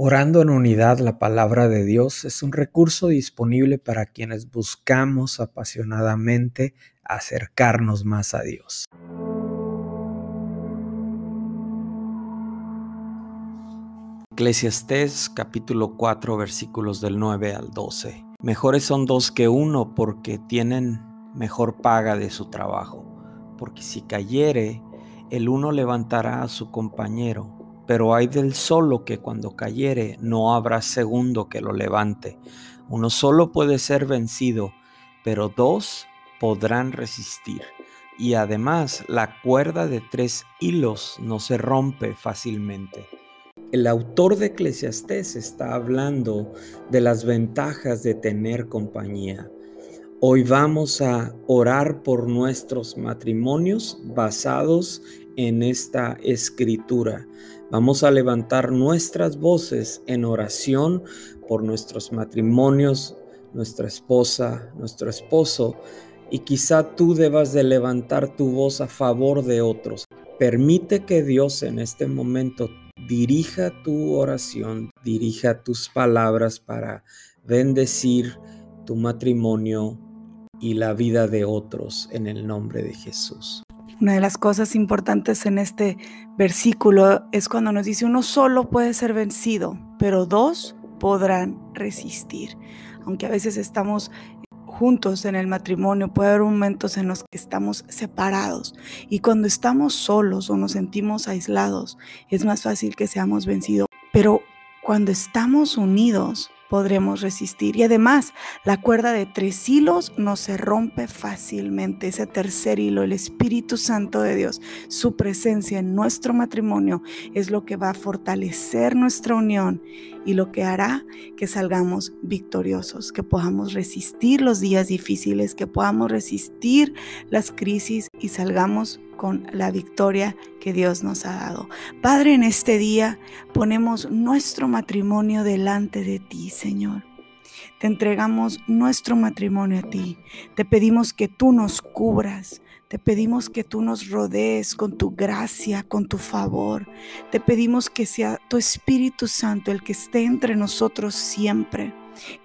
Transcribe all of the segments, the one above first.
Orando en unidad la palabra de Dios es un recurso disponible para quienes buscamos apasionadamente acercarnos más a Dios. Eclesiastés capítulo 4 versículos del 9 al 12. Mejores son dos que uno porque tienen mejor paga de su trabajo, porque si cayere, el uno levantará a su compañero pero hay del solo que cuando cayere no habrá segundo que lo levante. Uno solo puede ser vencido, pero dos podrán resistir. Y además la cuerda de tres hilos no se rompe fácilmente. El autor de Eclesiastés está hablando de las ventajas de tener compañía. Hoy vamos a orar por nuestros matrimonios basados en esta escritura. Vamos a levantar nuestras voces en oración por nuestros matrimonios, nuestra esposa, nuestro esposo, y quizá tú debas de levantar tu voz a favor de otros. Permite que Dios en este momento dirija tu oración, dirija tus palabras para bendecir tu matrimonio y la vida de otros en el nombre de Jesús. Una de las cosas importantes en este versículo es cuando nos dice uno solo puede ser vencido, pero dos podrán resistir. Aunque a veces estamos juntos en el matrimonio, puede haber momentos en los que estamos separados y cuando estamos solos o nos sentimos aislados, es más fácil que seamos vencidos. Pero cuando estamos unidos, podremos resistir. Y además, la cuerda de tres hilos no se rompe fácilmente. Ese tercer hilo, el Espíritu Santo de Dios, su presencia en nuestro matrimonio es lo que va a fortalecer nuestra unión y lo que hará que salgamos victoriosos, que podamos resistir los días difíciles, que podamos resistir las crisis y salgamos con la victoria que Dios nos ha dado. Padre, en este día ponemos nuestro matrimonio delante de ti, Señor. Te entregamos nuestro matrimonio a ti. Te pedimos que tú nos cubras. Te pedimos que tú nos rodees con tu gracia, con tu favor. Te pedimos que sea tu Espíritu Santo el que esté entre nosotros siempre.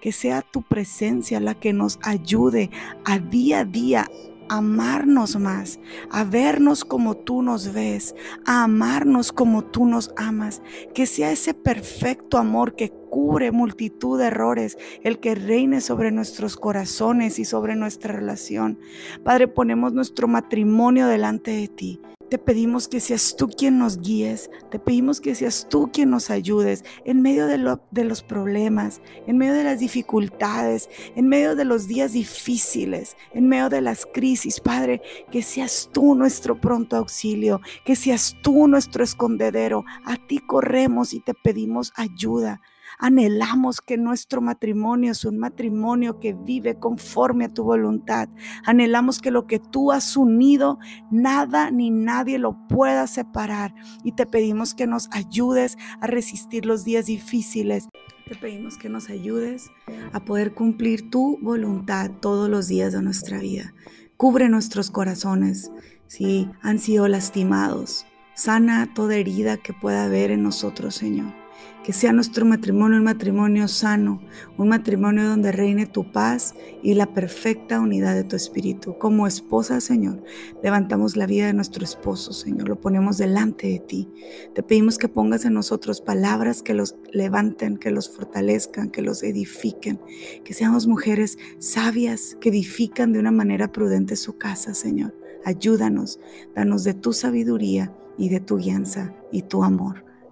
Que sea tu presencia la que nos ayude a día a día amarnos más, a vernos como tú nos ves, a amarnos como tú nos amas. Que sea ese perfecto amor que cubre multitud de errores, el que reine sobre nuestros corazones y sobre nuestra relación. Padre, ponemos nuestro matrimonio delante de ti. Te pedimos que seas tú quien nos guíes, te pedimos que seas tú quien nos ayudes en medio de, los problemas, en medio de las dificultades, en medio de los días difíciles, en medio de las crisis. Padre, que seas tú nuestro pronto auxilio, que seas tú nuestro escondedero. A ti corremos y te pedimos ayuda. Anhelamos que nuestro matrimonio es un matrimonio que vive conforme a tu voluntad. Anhelamos que lo que tú has unido, nada ni nadie lo pueda separar. Y te pedimos que nos ayudes a resistir los días difíciles. Te pedimos que nos ayudes a poder cumplir tu voluntad todos los días de nuestra vida. Cubre nuestros corazones si han sido lastimados. Sana toda herida que pueda haber en nosotros, Señor que sea nuestro matrimonio un matrimonio sano, un matrimonio donde reine tu paz y la perfecta unidad de tu espíritu. Como esposa, Señor, levantamos la vida de nuestro esposo, Señor, lo ponemos delante de ti. Te pedimos que pongas en nosotros palabras que los levanten, que los fortalezcan, que los edifiquen, que seamos mujeres sabias que edifican de una manera prudente su casa, Señor. Ayúdanos, danos de tu sabiduría y de tu guianza y tu amor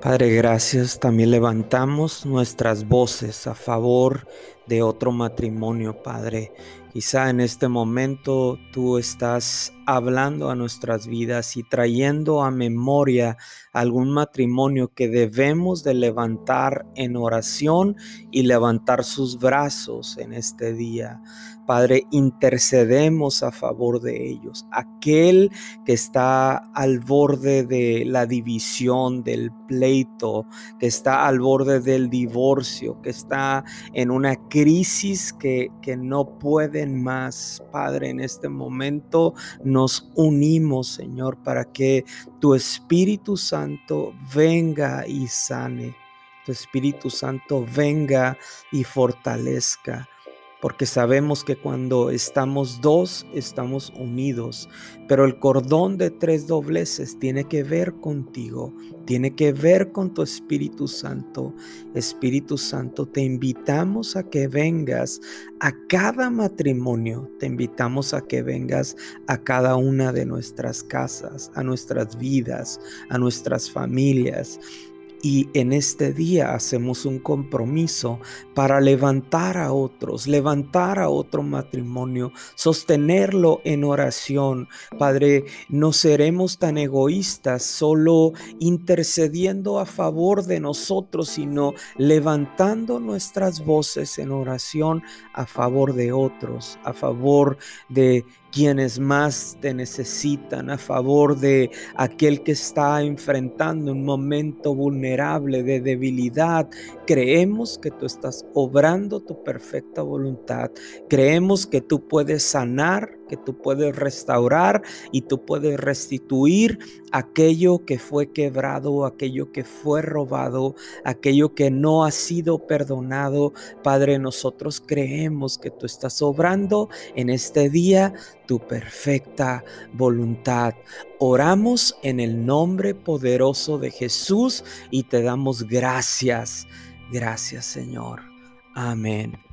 Padre, gracias. También levantamos nuestras voces a favor de otro matrimonio, Padre. Quizá en este momento tú estás hablando a nuestras vidas y trayendo a memoria algún matrimonio que debemos de levantar en oración y levantar sus brazos en este día. Padre, intercedemos a favor de ellos. Aquel que está al borde de la división, del pleito, que está al borde del divorcio, que está en una crisis que, que no pueden más. Padre, en este momento nos unimos, Señor, para que tu Espíritu Santo venga y sane. Tu Espíritu Santo venga y fortalezca porque sabemos que cuando estamos dos, estamos unidos, pero el cordón de tres dobleces tiene que ver contigo, tiene que ver con tu Espíritu Santo. Espíritu Santo, te invitamos a que vengas a cada matrimonio, te invitamos a que vengas a cada una de nuestras casas, a nuestras vidas, a nuestras familias. Y en este día hacemos un compromiso para levantar a otros, levantar a otro matrimonio, sostenerlo en oración. Padre, no seremos tan egoístas solo intercediendo a favor de nosotros, sino levantando nuestras voces en oración a favor de otros, a favor de quienes más te necesitan, a favor de aquel que está enfrentando un momento vulnerable de debilidad. Creemos que tú estás obrando tu perfecta voluntad. Creemos que tú puedes sanar que tú puedes restaurar y tú puedes restituir aquello que fue quebrado, aquello que fue robado, aquello que no ha sido perdonado. Padre, nosotros creemos que tú estás obrando en este día tu perfecta voluntad. Oramos en el nombre poderoso de Jesús y te damos gracias. Gracias Señor. Amén.